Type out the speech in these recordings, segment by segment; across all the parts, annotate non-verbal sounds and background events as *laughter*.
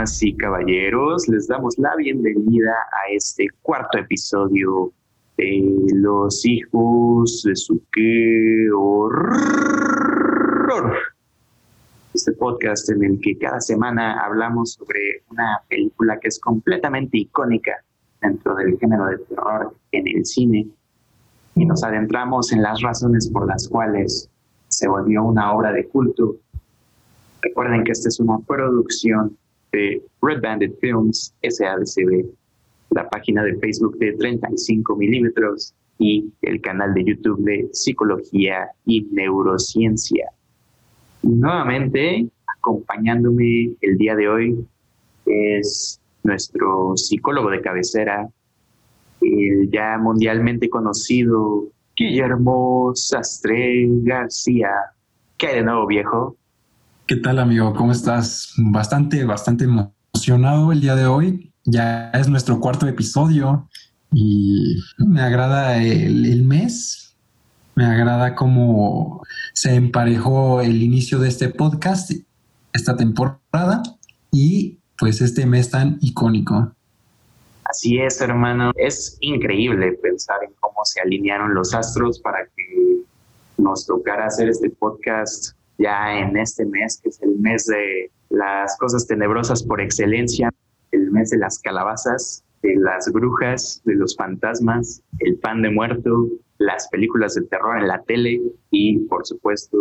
Damas y caballeros, les damos la bienvenida a este cuarto episodio de Los hijos de su que horror. Este podcast en el que cada semana hablamos sobre una película que es completamente icónica dentro del género de terror en el cine y nos adentramos en las razones por las cuales se volvió una obra de culto. Recuerden que esta es una producción de Red Bandit Films SADCB, la página de Facebook de 35 milímetros y el canal de YouTube de Psicología y Neurociencia. nuevamente, acompañándome el día de hoy es nuestro psicólogo de cabecera, el ya mundialmente conocido Guillermo Sastre García. ¿Qué hay de nuevo, viejo? ¿Qué tal, amigo? ¿Cómo estás? Bastante, bastante emocionado el día de hoy. Ya es nuestro cuarto episodio y me agrada el, mes. Me agrada cómo se emparejó el inicio de este podcast, esta temporada y pues este mes tan icónico. Así es, hermano. Es increíble pensar en cómo se alinearon los astros para que nos tocara hacer este podcast ya en este mes, que es el mes de las cosas tenebrosas por excelencia, el mes de las calabazas, de las brujas, de los fantasmas, el pan de muerto, las películas de terror en la tele y, por supuesto,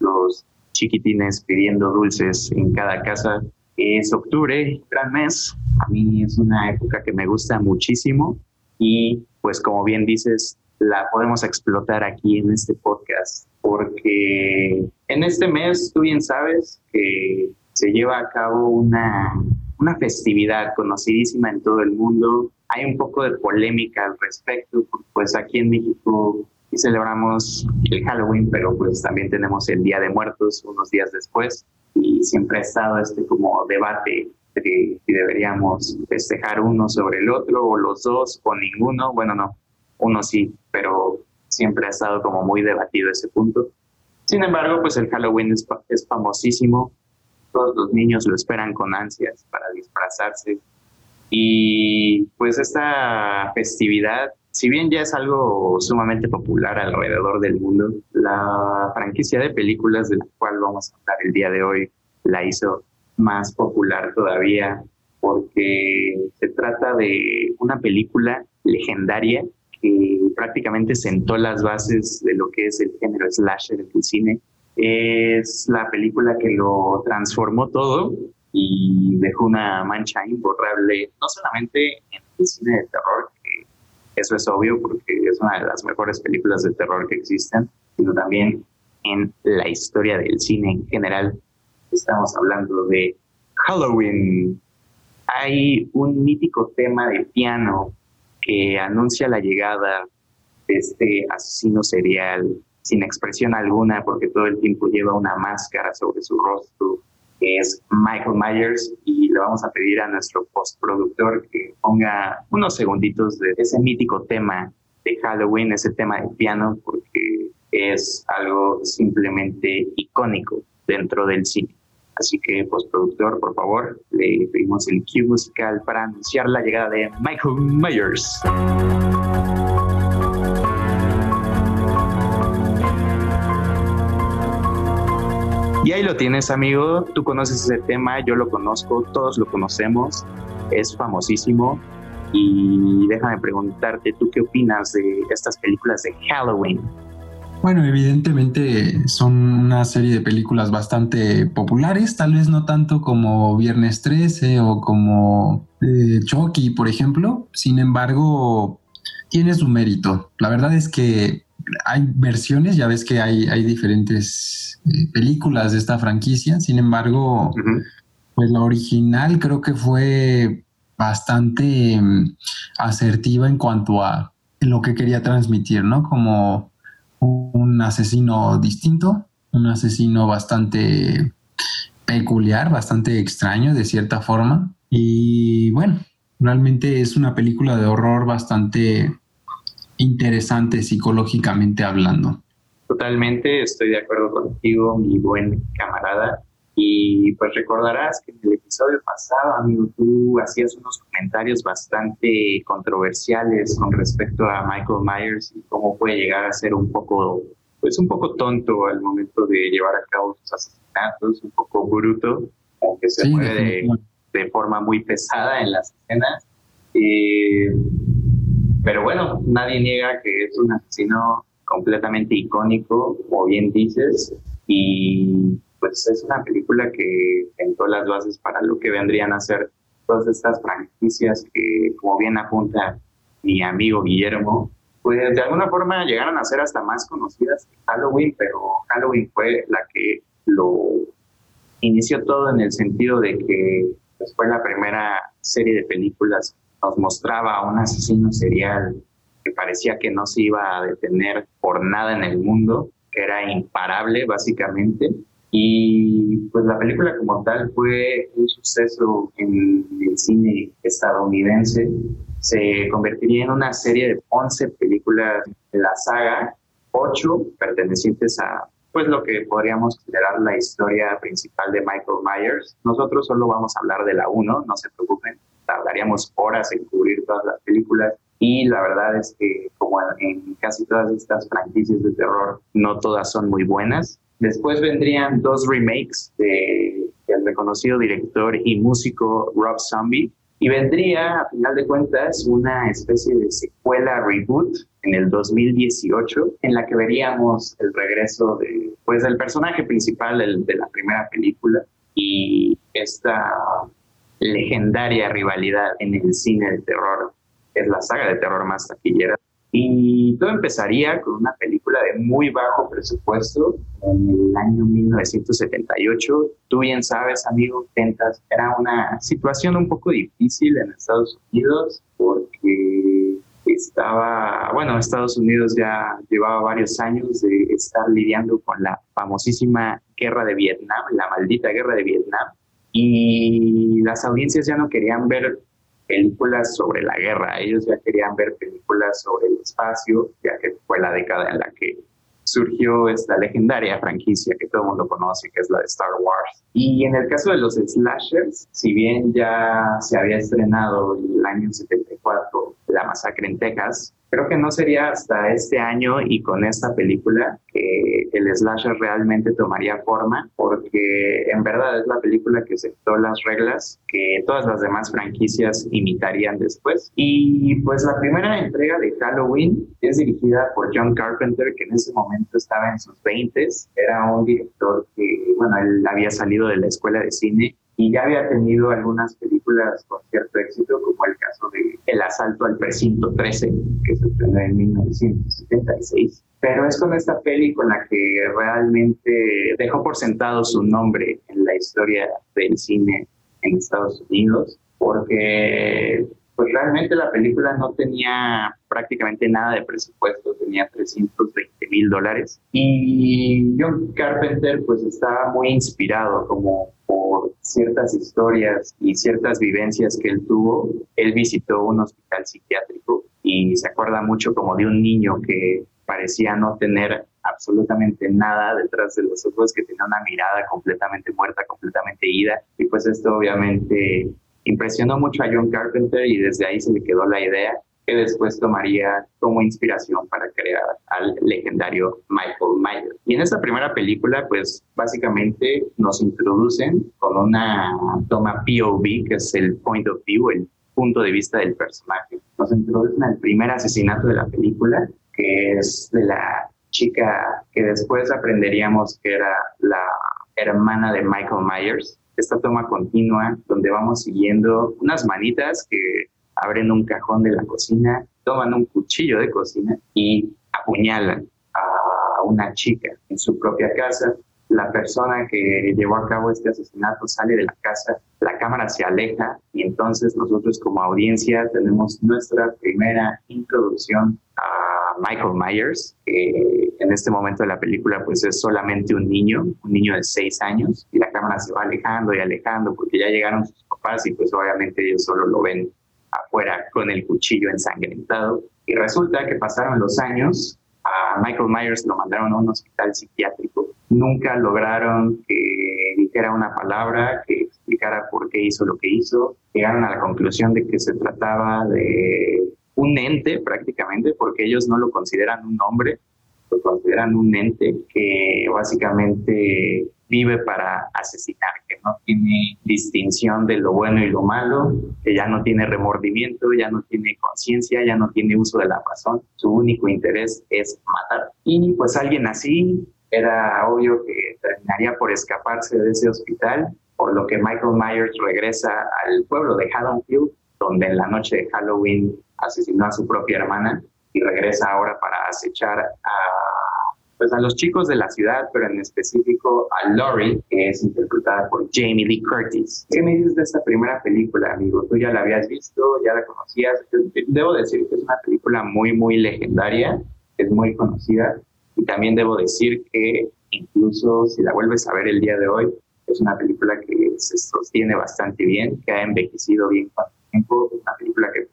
los chiquitines pidiendo dulces en cada casa es octubre, gran mes. A mí es una época que me gusta muchísimo y pues como bien dices, la podemos explotar aquí en este podcast porque en este mes tú bien sabes que se lleva a cabo una, una festividad conocidísima en todo el mundo. Hay un poco de polémica al respecto, pues aquí en México celebramos el Halloween, pero pues también tenemos el Día de Muertos unos días después y siempre ha estado este como debate de si deberíamos festejar uno sobre el otro o los dos o ninguno. Bueno, no, uno sí, pero siempre ha estado como muy debatido ese punto. Sin embargo, pues el Halloween es, es famosísimo, todos los niños lo esperan con ansias para disfrazarse y pues esta festividad si bien ya es algo sumamente popular alrededor del mundo, la franquicia de películas de la cual vamos a hablar el día de hoy la hizo más popular todavía porque se trata de una película legendaria que prácticamente sentó las bases de lo que es el género slasher en el cine. Es la película que lo transformó todo y dejó una mancha imborrable, no solamente en el cine de terror, eso es obvio porque es una de las mejores películas de terror que existen, sino también en la historia del cine en general. Estamos hablando de Halloween. Hay un mítico tema de piano que anuncia la llegada este asesino serial sin expresión alguna porque todo el tiempo lleva una máscara sobre su rostro que es Michael Myers, y le vamos a pedir a nuestro postproductor que ponga unos segunditos de ese mítico tema de Halloween, ese tema de piano, porque es algo simplemente icónico dentro del cine. Así que, postproductor, por favor, le pedimos el cue musical para anunciar la llegada de Michael Myers. Ahí lo tienes, amigo. Tú conoces ese tema, yo lo conozco, todos lo conocemos. Es famosísimo. Y déjame preguntarte, ¿tú qué opinas de estas películas de Halloween? Bueno, evidentemente son una serie de películas bastante populares, tal vez no tanto como Viernes 13 o como eh, Chucky, por ejemplo. Sin embargo, tiene su mérito. La verdad es que hay versiones, ya ves que hay, hay diferentes eh, películas de esta franquicia, sin embargo, pues la original creo que fue bastante mm, asertiva en cuanto a lo que quería transmitir, ¿no? Como un asesino distinto, un asesino bastante peculiar, bastante extraño de cierta forma. Y bueno, realmente es una película de horror bastante interesante psicológicamente hablando. Totalmente, estoy de acuerdo contigo, mi buen camarada. Y pues recordarás que en el episodio pasado, amigo, tú hacías unos comentarios bastante controversiales con respecto a Michael Myers y cómo puede llegar a ser un poco, pues un poco tonto al momento de llevar a cabo sus asesinatos, un poco bruto, aunque se mueve de, forma muy pesada en las escenas. Eh, pero bueno, nadie niega que es un asesino completamente icónico, como bien dices, y pues es una película que sentó las bases para lo que vendrían a ser todas estas franquicias que, como bien apunta mi amigo Guillermo, pues de alguna forma llegaron a ser hasta más conocidas que Halloween, pero Halloween fue la que lo inició todo en el sentido de que pues, fue la primera serie de películas nos mostraba a un asesino serial que parecía que no se iba a detener por nada en el mundo, que era imparable básicamente, y pues la película como tal fue un suceso en el cine estadounidense. Se convertiría en una serie de 11 películas de la saga, 8 pertenecientes a pues lo que podríamos considerar la historia principal de Michael Myers. Nosotros solo vamos a hablar de la 1, no se preocupen, tardaríamos horas en cubrir todas las películas y la verdad es que como en casi todas estas franquicias de terror, no todas son muy buenas. Después vendrían dos remakes de, del reconocido director y músico Rob Zombie. Y vendría, a final de cuentas, una especie de secuela reboot en el 2018, en la que veríamos el regreso de, pues, del personaje principal de la primera película y esta legendaria rivalidad en el cine de terror, es la saga de terror más taquillera y todo empezaría con una película de muy bajo presupuesto en el año 1978. Tú bien sabes, amigo, Tentas, era una situación un poco difícil en Estados Unidos porque estaba, bueno, Estados Unidos ya llevaba varios años de estar lidiando con la famosísima guerra de Vietnam, la maldita guerra de Vietnam, y las audiencias ya no querían ver películas sobre la guerra, ellos ya querían ver películas sobre el espacio, ya que fue la década en la que surgió esta legendaria franquicia que todo el mundo conoce, que es la de Star Wars. Y en el caso de los slashers, si bien ya se había estrenado en el año 74 La Masacre en Texas, creo que no sería hasta este año y con esta película que el slasher realmente tomaría forma, porque en verdad es la película que aceptó las reglas que todas las demás franquicias imitarían después. Y pues la primera entrega de Halloween es dirigida por John Carpenter, que en ese momento estaba en sus 20, era un director que, bueno, él había salido de la escuela de cine y ya había tenido algunas películas con cierto éxito, como el caso de El asalto al precinto 13, que se estrenó en 1976. Pero es con esta peli con la que realmente dejó por sentado su nombre en la historia del cine en Estados Unidos, porque pues realmente la película no tenía prácticamente nada de presupuesto, tenía 320 mil dólares. Y John Carpenter pues estaba muy inspirado como por ciertas historias y ciertas vivencias que él tuvo. Él visitó un hospital psiquiátrico y se acuerda mucho como de un niño que parecía no tener absolutamente nada detrás de los ojos, que tenía una mirada completamente muerta, completamente ida. Y pues esto obviamente Impresionó mucho a John Carpenter y desde ahí se le quedó la idea que después tomaría como inspiración para crear al legendario Michael Myers. Y en esta primera película, pues básicamente nos introducen con una toma POV, que es el point of view, el punto de vista del personaje. Nos introducen al primer asesinato de la película, que es de la chica que después aprenderíamos que era la hermana de Michael Myers, esta toma continua donde vamos siguiendo unas manitas que abren un cajón de la cocina, toman un cuchillo de cocina y apuñalan a una chica en su propia casa. La persona que llevó a cabo este asesinato sale de la casa, la cámara se aleja y entonces nosotros como audiencia tenemos nuestra primera introducción a Michael Myers, que en este momento de la película pues es solamente un niño, un niño de seis años, y la cámara se va alejando y alejando porque ya llegaron sus papás y pues obviamente ellos solo lo ven afuera con el cuchillo ensangrentado. Y resulta que pasaron los años, a Michael Myers lo mandaron a un hospital psiquiátrico, nunca lograron que dijera una palabra, que explicara por qué hizo lo que hizo. Llegaron a la conclusión de que se trataba de un ente prácticamente, porque ellos no lo consideran un hombre, lo consideran un ente que básicamente vive para asesinar, que no tiene distinción de lo bueno y lo malo, que ya no tiene remordimiento, ya no tiene conciencia, ya no tiene uso de la razón, su único interés es matar. Y pues alguien así era obvio que terminaría por escaparse de ese hospital, por lo que Michael Myers regresa al pueblo de Haddonfield, donde en la noche de Halloween asesinó a su propia hermana y regresa ahora para acechar a, pues a los chicos de la ciudad, pero en específico a Laurie, que es interpretada por Jamie Lee Curtis. ¿Qué me dices de esta primera película, amigo? ¿Tú ya la habías visto? ¿Ya la conocías? Debo decir que es una película muy, muy legendaria, es muy conocida y también debo decir que incluso si la vuelves a ver el día de hoy, es una película que se sostiene bastante bien, que ha envejecido bien con el tiempo, es una película que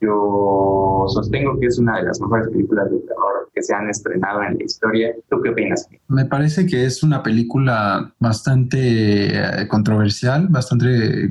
Yo sostengo que es una de las mejores películas de terror que se han estrenado en la historia. ¿Tú qué opinas? Me parece que es una película bastante eh, controversial, bastante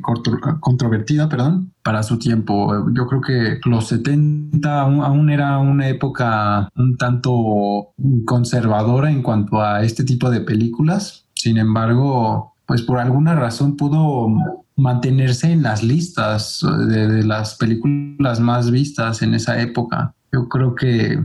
controvertida, perdón, para su tiempo. Yo creo que los 70 aún, era una época un tanto conservadora en cuanto a este tipo de películas. Sin embargo, pues por alguna razón pudo mantenerse en las listas de, las películas más vistas en esa época. Yo creo que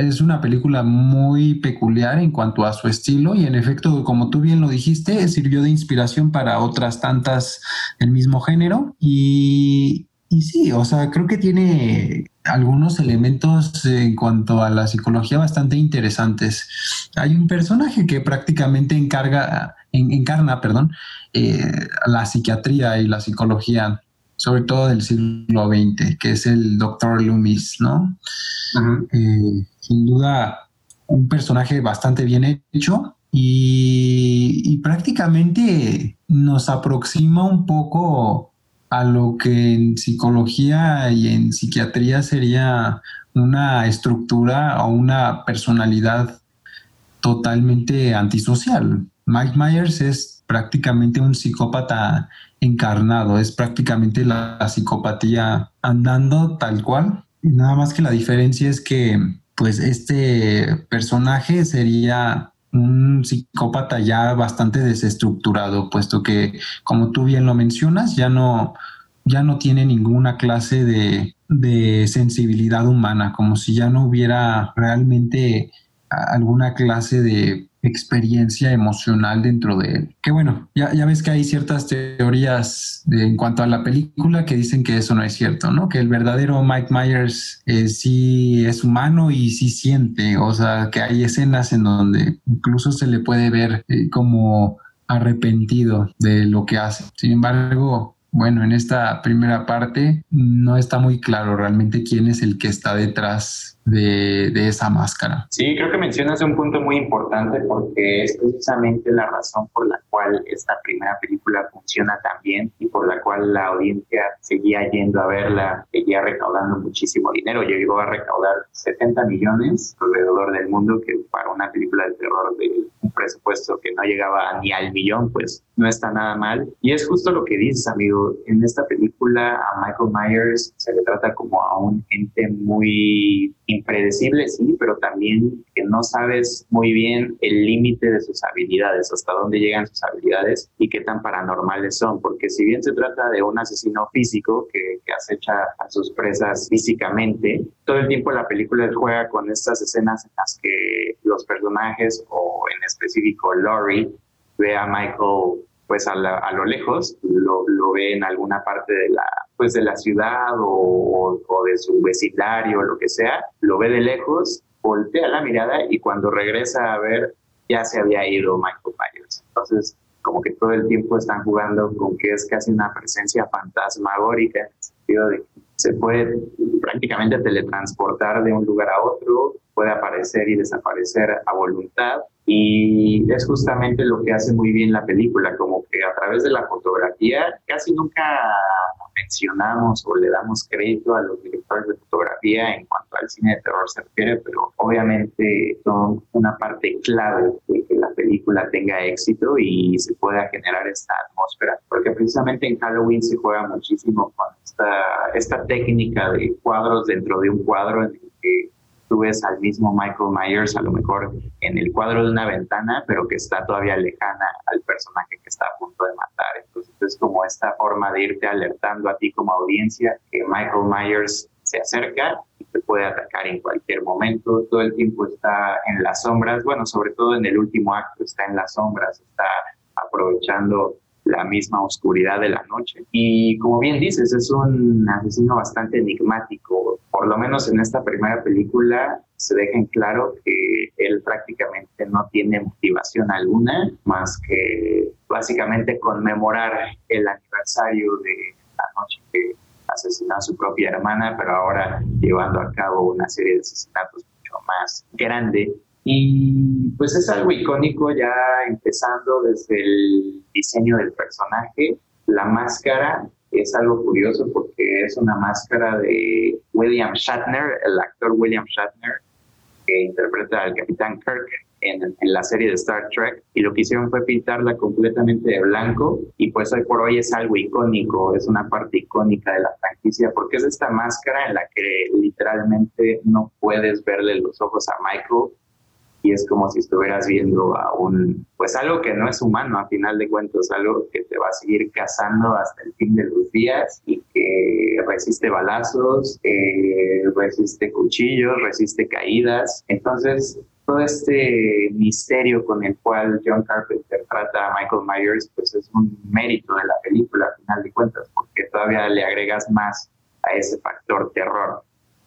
es una película muy peculiar en cuanto a su estilo y en efecto, como tú bien lo dijiste, sirvió de inspiración para otras tantas del mismo género y, y sí, o sea, creo que tiene algunos elementos en cuanto a la psicología bastante interesantes. Hay un personaje que prácticamente encarga, encarna perdón, eh, la psiquiatría y la psicología, sobre todo del siglo XX, que es el doctor Loomis, ¿no? Eh, sin duda, un personaje bastante bien hecho y, y prácticamente nos aproxima un poco a lo que en psicología y en psiquiatría sería una estructura o una personalidad totalmente antisocial. Mike Myers es prácticamente un psicópata encarnado, es prácticamente la, psicopatía andando tal cual. Y nada más que la diferencia es que pues este personaje sería un psicópata ya bastante desestructurado, puesto que, como tú bien lo mencionas, ya no, ya no tiene ninguna clase de, de sensibilidad humana, como si ya no hubiera realmente alguna clase de experiencia emocional dentro de él. Que bueno, ya, ya ves que hay ciertas teorías de, en cuanto a la película que dicen que eso no es cierto, ¿no? Que el verdadero Mike Myers eh, sí es humano y sí siente, o sea, que hay escenas en donde incluso se le puede ver eh, como arrepentido de lo que hace. Sin embargo, bueno, en esta primera parte no está muy claro realmente quién es el que está detrás de, esa máscara. Sí, creo que mencionas un punto muy importante porque es precisamente la razón por la cual esta primera película funciona tan bien y por la cual la audiencia seguía yendo a verla, seguía recaudando muchísimo dinero. Llegó a recaudar 70 millones alrededor del mundo, que para una película de terror de un presupuesto que no llegaba ni al millón, pues no está nada mal. Y es justo lo que dices, amigo. En esta película a Michael Myers se le trata como a un ente muy impredecible, sí, pero también que no sabes muy bien el límite de sus habilidades, hasta dónde llegan sus habilidades y qué tan paranormales son. Porque si bien se trata de un asesino físico que, que acecha a sus presas físicamente, todo el tiempo la película juega con estas escenas en las que los personajes o en específico Laurie ve a Michael pues a, lo lejos, lo, ve en alguna parte de la, pues de la ciudad o, de su vecindario o lo que sea, lo ve de lejos, voltea la mirada y cuando regresa a ver ya se había ido Michael Myers. Entonces, como que todo el tiempo están jugando con que es casi una presencia fantasmagórica, en el sentido de que se puede prácticamente teletransportar de un lugar a otro, puede aparecer y desaparecer a voluntad. Y es justamente lo que hace muy bien la película, como que a través de la fotografía casi nunca mencionamos o le damos crédito a los directores de fotografía en cuanto al cine de terror se refiere, pero obviamente son una parte clave de que la película tenga éxito y se pueda generar esta atmósfera, porque precisamente en Halloween se juega muchísimo con esta, esta técnica de cuadros dentro de un cuadro en el que tú ves al mismo Michael Myers a lo mejor en el cuadro de una ventana, pero que está todavía lejana al personaje que está a punto de matar. Entonces es como esta forma de irte alertando a ti como audiencia que Michael Myers se acerca y te puede atacar en cualquier momento. Todo el tiempo está en las sombras, bueno, sobre todo en el último acto está en las sombras, está aprovechando la misma oscuridad de la noche. Y como bien dices, es un asesino bastante enigmático. Por lo menos en esta primera película se deja en claro que él prácticamente no tiene motivación alguna más que básicamente conmemorar el aniversario de la noche que asesinó a su propia hermana, pero ahora llevando a cabo una serie de asesinatos mucho más grande y pues es algo icónico ya empezando desde el diseño del personaje. La máscara es algo curioso porque es una máscara de William Shatner, el actor William Shatner, que interpreta al Capitán Kirk en, la serie de Star Trek. Y lo que hicieron fue pintarla completamente de blanco y pues hoy por hoy es algo icónico, es una parte icónica de la franquicia porque es esta máscara en la que literalmente no puedes verle los ojos a Michael y es como si estuvieras viendo a un, pues algo que no es humano a final de cuentas, algo que te va a seguir cazando hasta el fin de los días y que resiste balazos, resiste cuchillos, resiste caídas. Entonces, todo este misterio con el cual John Carpenter trata a Michael Myers, pues es un mérito de la película a final de cuentas, porque todavía le agregas más a ese factor terror.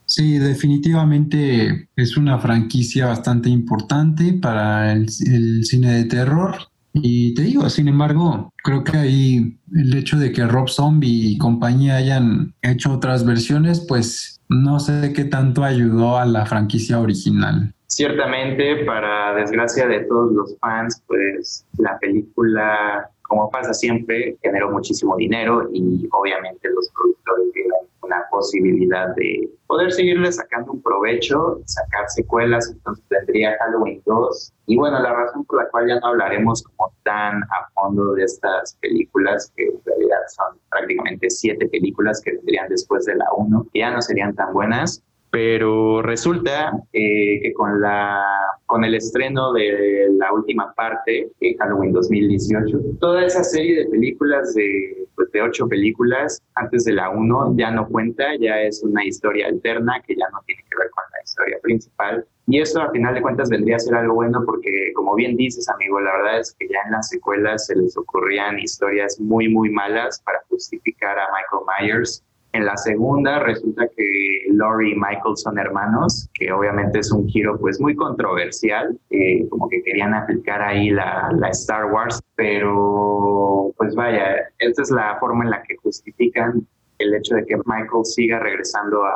Sí, definitivamente es una franquicia bastante importante para el, cine de terror. Y te digo, sin embargo, creo que ahí el hecho de que Rob Zombie y compañía hayan hecho otras versiones, pues no sé qué tanto ayudó a la franquicia original. Ciertamente, para desgracia de todos los fans, pues la película, como pasa siempre, generó muchísimo dinero y obviamente los productores vieron una posibilidad de poder seguirle sacando un provecho, sacar secuelas, entonces tendría Halloween 2. Y bueno, la razón por la cual ya no hablaremos como tan a fondo de estas películas, que en realidad son prácticamente siete películas que vendrían después de la 1, que ya no serían tan buenas, pero resulta eh, que con, la, con el estreno de la última parte, en Halloween 2018, toda esa serie de películas, de, pues de ocho películas, antes de la 1, ya no cuenta, ya es una historia alterna que ya no tiene que ver con la historia principal. Y esto a final de cuentas vendría a ser algo bueno porque, como bien dices, amigo, la verdad es que ya en las secuelas se les ocurrían historias muy, muy malas para justificar a Michael Myers en la segunda resulta que Laurie y Michael son hermanos, que obviamente es un giro pues muy controversial, eh, como que querían aplicar ahí la, la, Star Wars, pero pues vaya, esta es la forma en la que justifican el hecho de que Michael siga regresando a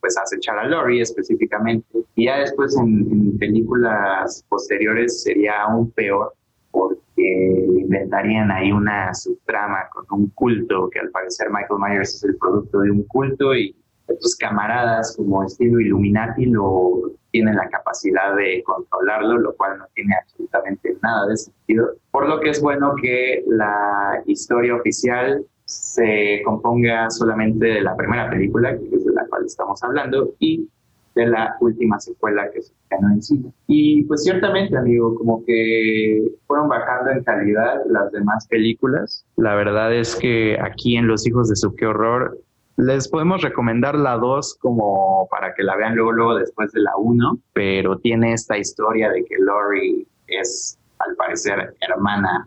pues acechar a Laurie específicamente. Y ya después en, en películas posteriores sería aún peor que inventarían ahí una subtrama con un culto, que al parecer Michael Myers es el producto de un culto y estos camaradas como estilo Illuminati lo tienen la capacidad de controlarlo, lo cual no tiene absolutamente nada de sentido. Por lo que es bueno que la historia oficial se componga solamente de la primera película, que es de la cual estamos hablando, y de la última secuela que se estrenó en cine. Y pues ciertamente, amigo, como que fueron bajando en calidad las demás películas. La verdad es que aquí en Los Hijos de Su Qué Horror les podemos recomendar la 2 como para que la vean luego, luego después de la 1, pero tiene esta historia de que Laurie es al parecer hermana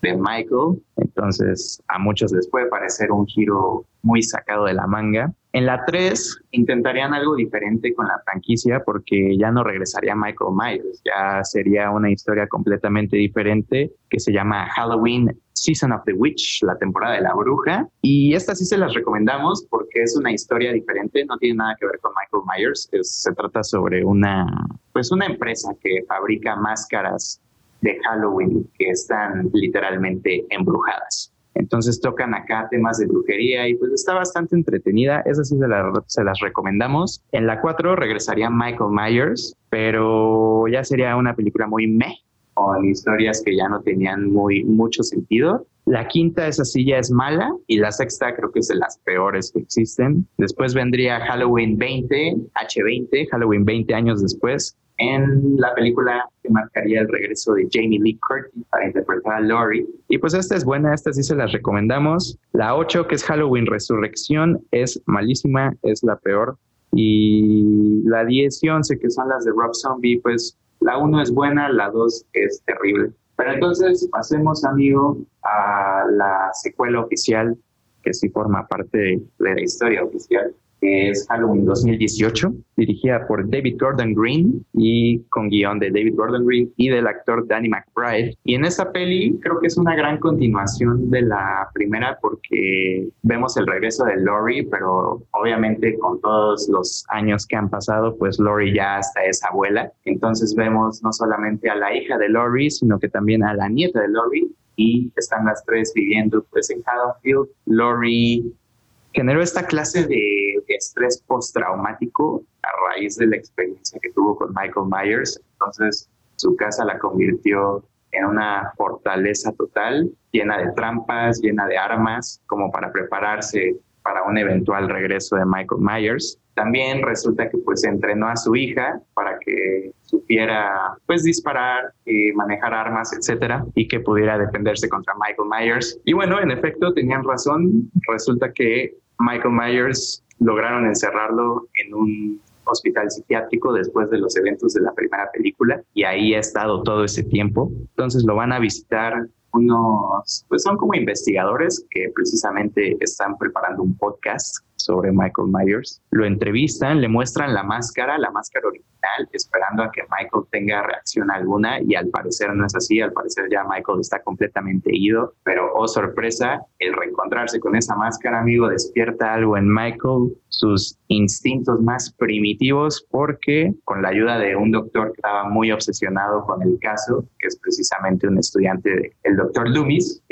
de Michael, entonces a muchos les puede parecer un giro muy sacado de la manga. En la 3 intentarían algo diferente con la franquicia porque ya no regresaría Michael Myers, ya sería una historia completamente diferente que se llama Halloween Season of the Witch, la temporada de la bruja. Y esta sí se las recomendamos porque es una historia diferente, no tiene nada que ver con Michael Myers, se trata sobre una, pues una empresa que fabrica máscaras de Halloween que están literalmente embrujadas. Entonces tocan acá temas de brujería y pues está bastante entretenida. Esa sí se, se las recomendamos. En la 4 regresaría Michael Myers, pero ya sería una película muy meh, con historias que ya no tenían muy mucho sentido. La quinta, esa sí ya es mala, y la sexta creo que es de las peores que existen. Después vendría Halloween 20, H20, Halloween 20 años después, en la película que marcaría el regreso de Jamie Lee Curtis para interpretar a Laurie. Y pues esta es buena, esta sí se las recomendamos. La 8, que es Halloween Resurrección, es malísima, es la peor. Y la 10 y 11, que son las de Rob Zombie, pues la 1 es buena, la 2 es terrible. Pero entonces pasemos, amigo, a la secuela oficial, que sí forma parte de la historia oficial, que es Halloween 2018, dirigida por David Gordon Green y con guion de David Gordon Green y del actor Danny McBride. Y en esa peli creo que es una gran continuación de la primera porque vemos el regreso de Laurie, pero obviamente con todos los años que han pasado, pues Laurie ya hasta es abuela. Entonces vemos no solamente a la hija de Laurie, sino que también a la nieta de Laurie y están las tres viviendo pues en Haddonfield. Laurie generó esta clase de estrés postraumático a raíz de la experiencia que tuvo con Michael Myers. Entonces, su casa la convirtió en una fortaleza total, llena de trampas, llena de armas, como para prepararse para un eventual regreso de Michael Myers. También resulta que pues entrenó a su hija para que supiera pues disparar, y manejar armas, etcétera, y que pudiera defenderse contra Michael Myers. Y bueno, en efecto tenían razón. Resulta que Michael Myers lograron encerrarlo en un hospital psiquiátrico después de los eventos de la primera película y ahí ha estado todo ese tiempo. Entonces lo van a visitar unos, pues son como investigadores que precisamente están preparando un podcast sobre Michael Myers. Lo entrevistan, le muestran la máscara, la máscara original, esperando a que Michael tenga reacción alguna y al parecer no es así, al parecer ya Michael está completamente ido, pero oh sorpresa, el reencontrarse con esa máscara, amigo, despierta algo en Michael, sus instintos más primitivos, porque con la ayuda de un doctor que estaba muy obsesionado con el caso, que es precisamente un estudiante del doctor Loomis,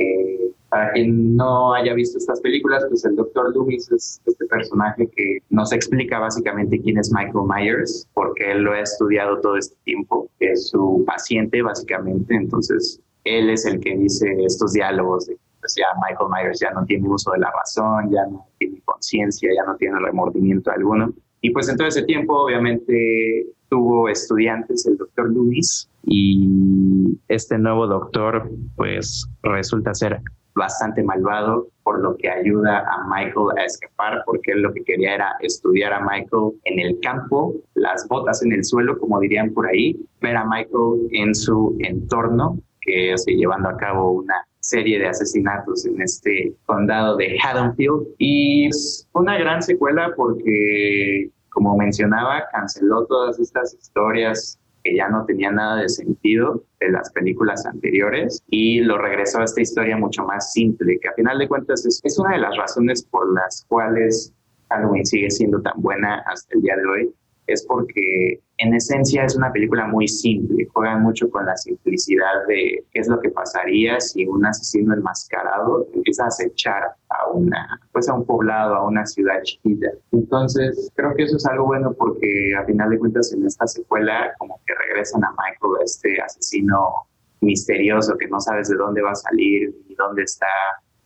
para quien no haya visto estas películas, pues el Dr. Loomis es este personaje que nos explica básicamente quién es Michael Myers, porque él lo ha estudiado todo este tiempo, es su paciente básicamente, entonces él es el que dice estos diálogos de pues ya Michael Myers ya no tiene uso de la razón, ya no tiene conciencia, ya no tiene remordimiento alguno. Y pues en todo ese tiempo, obviamente, tuvo estudiantes el doctor Loomis y este nuevo doctor, pues resulta ser bastante malvado, por lo que ayuda a Michael a escapar, porque él lo que quería era estudiar a Michael en el campo, las botas en el suelo, como dirían por ahí, ver a Michael en su entorno, que es llevando a cabo una serie de asesinatos en este condado de Haddonfield. Y es una gran secuela porque, como mencionaba, canceló todas estas historias que ya no tenía nada de sentido de las películas anteriores y lo regresó a esta historia mucho más simple, que a final de cuentas es, es una de las razones por las cuales Halloween sigue siendo tan buena hasta el día de hoy, es porque en esencia es una película muy simple, juegan mucho con la simplicidad de qué es lo que pasaría si un asesino enmascarado empieza a acechar a una, pues a un poblado, a una ciudad chiquita. Entonces, creo que eso es algo bueno porque a final de cuentas en esta secuela como que regresan a Michael, este asesino misterioso que no sabes de dónde va a salir, ni dónde está,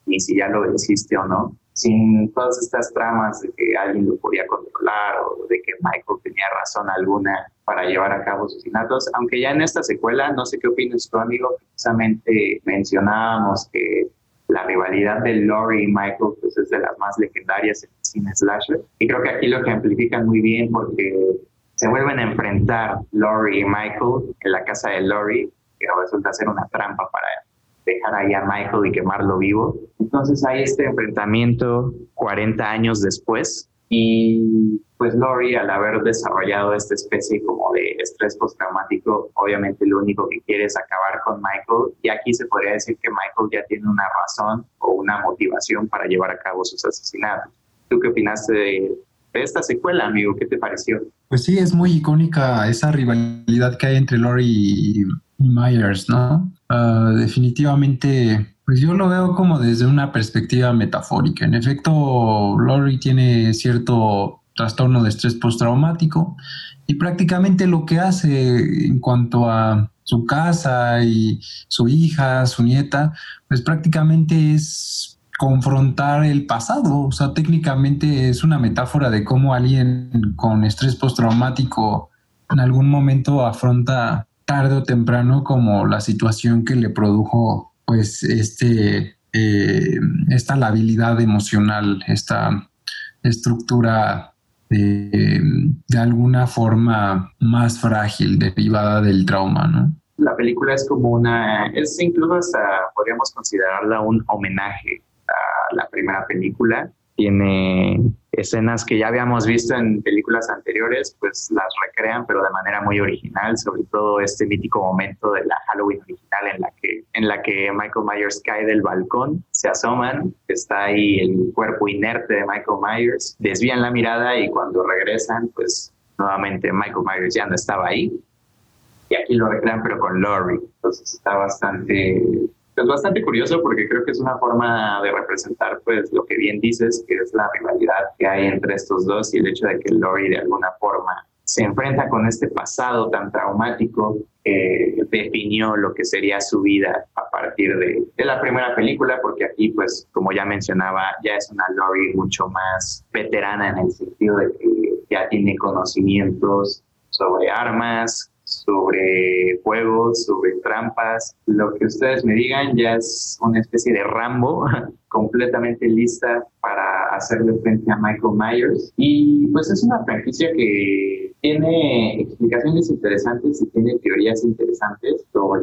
ni si ya lo existe o no sin todas estas tramas de que alguien lo podía controlar o de que Michael tenía razón alguna para llevar a cabo asesinatos, aunque ya en esta secuela, no sé qué opinas tu amigo, precisamente mencionábamos que la rivalidad de Laurie y Michael pues es de las más legendarias en el cine slasher, y creo que aquí lo ejemplifican muy bien porque se vuelven a enfrentar Laurie y Michael en la casa de Laurie, que resulta ser una trampa para dejar ahí a Michael y quemarlo vivo. Entonces hay este enfrentamiento 40 años después y pues Laurie al haber desarrollado esta especie como de estrés postraumático, obviamente lo único que quiere es acabar con Michael y aquí se podría decir que Michael ya tiene una razón o una motivación para llevar a cabo sus asesinatos. ¿Tú qué opinaste de, esta secuela, amigo? ¿Qué te pareció? Pues sí, es muy icónica esa rivalidad que hay entre Laurie y Myers, ¿no? Ah, definitivamente Pues yo lo veo como desde una perspectiva metafórica. En efecto, Lori tiene cierto trastorno de estrés postraumático y prácticamente lo que hace en cuanto a su casa y su hija, su nieta, pues prácticamente es confrontar el pasado. O sea, técnicamente es una metáfora de cómo alguien con estrés postraumático en algún momento afronta tarde o temprano como la situación que le produjo pues este eh, esta labilidad emocional, esta estructura de, de, alguna forma más frágil derivada del trauma, ¿no? La película es como una, es incluso hasta podríamos considerarla un homenaje la primera película. Tiene escenas que ya habíamos visto en películas anteriores, pues las recrean, pero de manera muy original, sobre todo este mítico momento de la Halloween original en la que, en la que Michael Myers cae del balcón, se asoman, está ahí el cuerpo inerte de Michael Myers, desvían la mirada y cuando regresan, pues nuevamente Michael Myers ya no estaba ahí. Y aquí lo recrean, pero con Laurie. Entonces está bastante es bastante curioso porque creo que es una forma de representar pues lo que bien dices, que es la rivalidad que hay entre estos dos y el hecho de que Lori de alguna forma se enfrenta con este pasado tan traumático que definió lo que sería su vida a partir de, de, la primera película, porque aquí, pues, como ya mencionaba, ya es una Lori mucho más veterana en el sentido de que ya tiene conocimientos sobre armas, sobre juegos, sobre trampas, lo que ustedes me digan ya es una especie de Rambo *laughs* completamente lista para hacerle frente a Michael Myers. Y pues es una franquicia que tiene explicaciones interesantes y tiene teorías interesantes sobre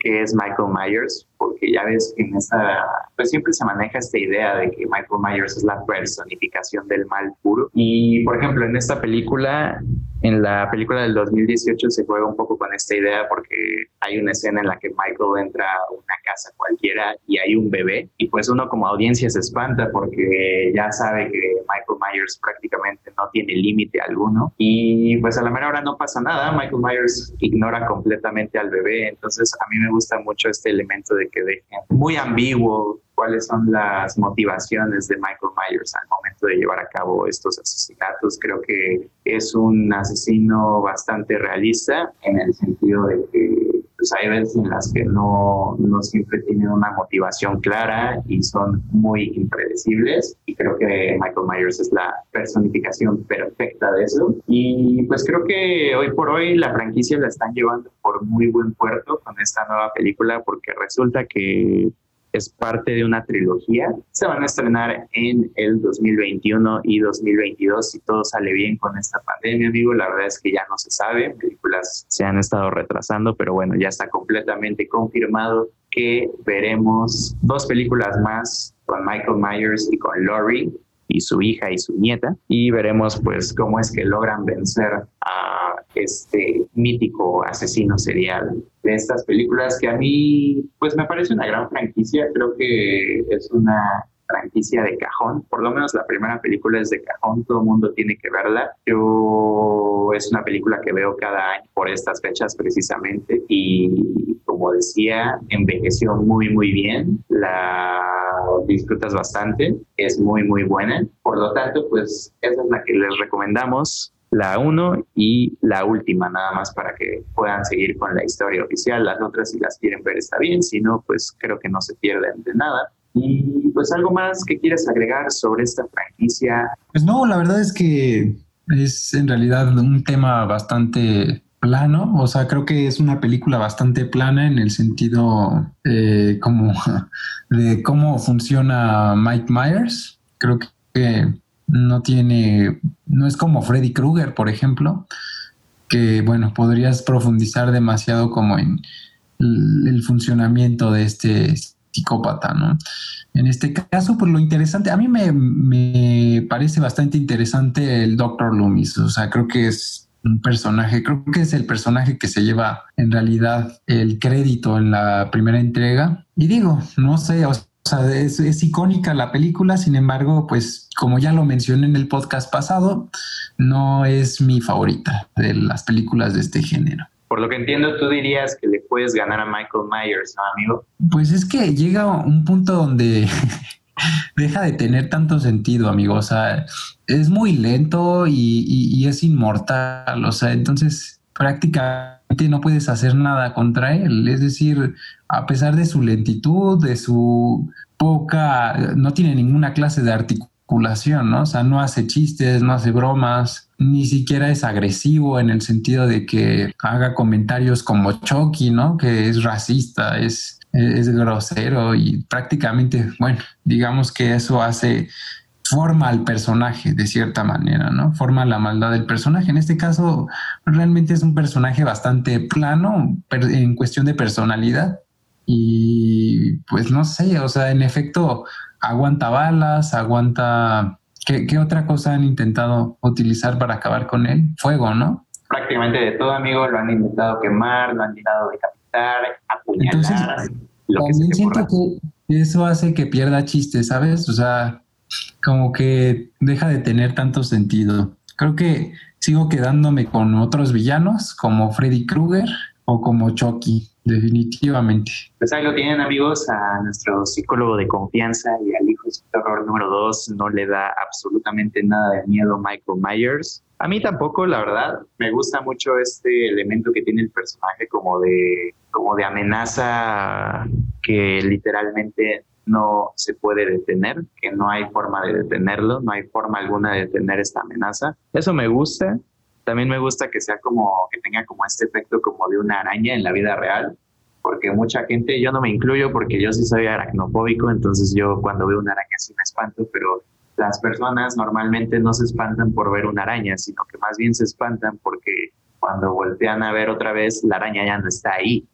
qué es Michael Myers, porque ya ves que en esta, pues siempre se maneja esta idea de que Michael Myers es la personificación del mal puro. Y por ejemplo, en esta película, en la película del 2018 se juega un poco con esta idea porque hay una escena en la que Michael entra a una casa cualquiera y hay un bebé y pues uno como audiencia se espanta porque ya sabe que Michael Myers prácticamente no tiene límite alguno y pues a la mera hora no pasa nada, Michael Myers ignora completamente al bebé, entonces a mí me gusta mucho este elemento de que dejen muy ambiguo cuáles son las motivaciones de Michael Myers al momento de llevar a cabo estos asesinatos. Creo que es un asesino bastante realista en el sentido de que pues hay veces en las que no, no siempre tienen una motivación clara y son muy impredecibles. Y creo que Michael Myers es la personificación perfecta de eso. Y pues creo que hoy por hoy la franquicia la están llevando por muy buen puerto con esta nueva película porque resulta que es parte de una trilogía. Se van a estrenar en el 2021 y 2022 si todo sale bien con esta pandemia, amigo. La verdad es que ya no se sabe, películas se han estado retrasando, pero bueno, ya está completamente confirmado que veremos dos películas más con Michael Myers y con Laurie y su hija y su nieta y veremos pues cómo es que logran vencer a este mítico asesino serial de estas películas que a mí pues me parece una gran franquicia, creo que es una franquicia de cajón, por lo menos la primera película es de cajón, todo el mundo tiene que verla. Yo es una película que veo cada año por estas fechas precisamente y como decía, envejeció muy muy bien, la disfrutas bastante, es muy muy buena, por lo tanto pues esa es la que les recomendamos la 1 y la última, nada más para que puedan seguir con la historia oficial. Las otras, si las quieren ver, está bien, si no, pues creo que no se pierden de nada. Y pues algo más que quieres agregar sobre esta franquicia. Pues no, la verdad es que es en realidad un tema bastante plano, o sea, creo que es una película bastante plana en el sentido eh, como *laughs* de cómo funciona Mike Myers. Creo que no tiene, no es como Freddy Krueger, por ejemplo, que bueno, podrías profundizar demasiado como en el funcionamiento de este psicópata, ¿no? En este caso, pues lo interesante, a mí me, parece bastante interesante el Dr. Loomis, o sea, creo que es un personaje, creo que es el personaje que se lleva en realidad el crédito en la primera entrega. Y digo, no sé, o sea, es, es, icónica la película, sin embargo, pues como ya lo mencioné en el podcast pasado, no es mi favorita de las películas de este género. Por lo que entiendo, tú dirías que le puedes ganar a Michael Myers, ¿no, amigo? Pues es que llega un punto donde *laughs* deja de tener tanto sentido, amigo. O sea, es muy lento y, es inmortal. O sea, entonces prácticamente no puedes hacer nada contra él. Es decir, a pesar de su lentitud, de su poca, no tiene ninguna clase de articulación, ¿no? O sea, no hace chistes, no hace bromas, ni siquiera es agresivo en el sentido de que haga comentarios como Chucky, ¿no? Que es racista, es, es grosero y prácticamente, bueno, digamos que eso hace forma al personaje de cierta manera, ¿no? Forma la maldad del personaje. En este caso, realmente es un personaje bastante plano en cuestión de personalidad. Y pues no sé, o sea, en efecto, aguanta balas, aguanta... ¿Qué, otra cosa han intentado utilizar para acabar con él? Fuego, ¿no? Prácticamente de todo, amigo, lo han intentado quemar, lo han intentado decapitar, apuñalar. Entonces, lo también siento que eso hace que pierda chiste, ¿sabes? O sea, como que deja de tener tanto sentido. Creo que sigo quedándome con otros villanos como Freddy Krueger o como Chucky, definitivamente. Pues ahí lo tienen amigos, a nuestro psicólogo de confianza y al hijo de su terror número dos no le da absolutamente nada de miedo Michael Myers. A mí tampoco, la verdad, me gusta mucho este elemento que tiene el personaje como de, como de amenaza que literalmente no se puede detener, que no hay forma de detenerlo, no hay forma alguna de detener esta amenaza. Eso me gusta. También me gusta que sea como, que tenga como este efecto como de una araña en la vida real, porque mucha gente, yo no me incluyo porque yo sí soy aracnofóbico, entonces yo cuando veo una araña sí me espanto, pero las personas normalmente no se espantan por ver una araña, sino que más bien se espantan porque cuando voltean a ver otra vez, la araña ya no está ahí.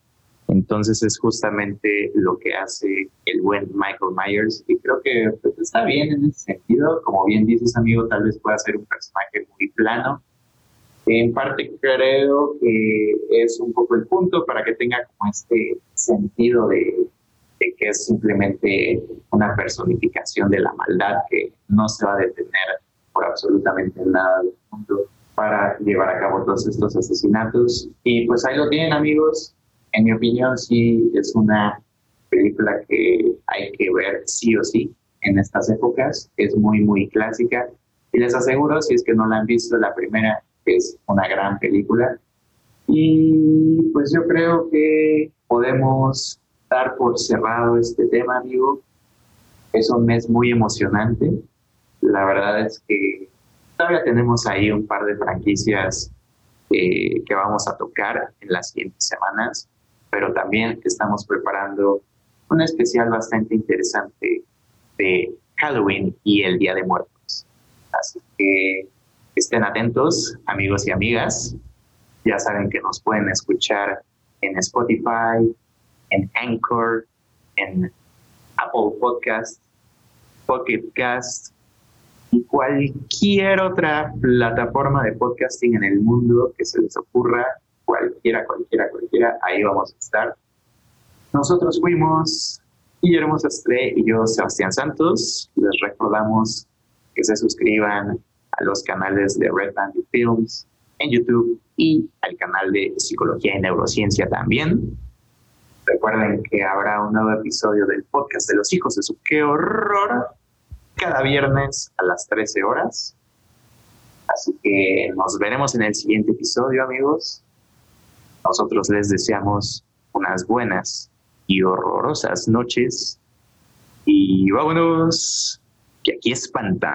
Entonces es justamente lo que hace el buen Michael Myers y creo que pues, está bien en ese sentido. Como bien dices, amigo, tal vez pueda ser un personaje muy plano. En parte creo que es un poco el punto para que tenga como este sentido de, de que es simplemente una personificación de la maldad que no se va a detener por absolutamente nada del mundo para llevar a cabo todos estos asesinatos. Y pues ahí lo tienen amigos, en mi opinión, sí es una película que hay que ver sí o sí en estas épocas. Es muy, muy clásica. Y les aseguro, si es que no la han visto, la primera es una gran película. Y pues yo creo que podemos dar por cerrado este tema, amigo. Es un mes muy emocionante. La verdad es que todavía tenemos ahí un par de franquicias eh, que vamos a tocar en las siguientes semanas pero también estamos preparando un especial bastante interesante de Halloween y el Día de Muertos. Así que estén atentos, amigos y amigas. Ya saben que nos pueden escuchar en Spotify, en Anchor, en Apple Podcast, Pocket Cast y cualquier otra plataforma de podcasting en el mundo que se les ocurra cualquiera, cualquiera, cualquiera, ahí vamos a estar. Nosotros fuimos Guillermo Sastre y yo, Sebastián Santos. Les recordamos que se suscriban a los canales de Red Band Films en YouTube y al canal de Psicología y Neurociencia también. Recuerden que habrá un nuevo episodio del podcast de los hijos de su qué horror cada viernes a las 13 horas. Así que nos veremos en el siguiente episodio, amigos. Nosotros les deseamos unas buenas y horrorosas noches y vámonos, que aquí espantan.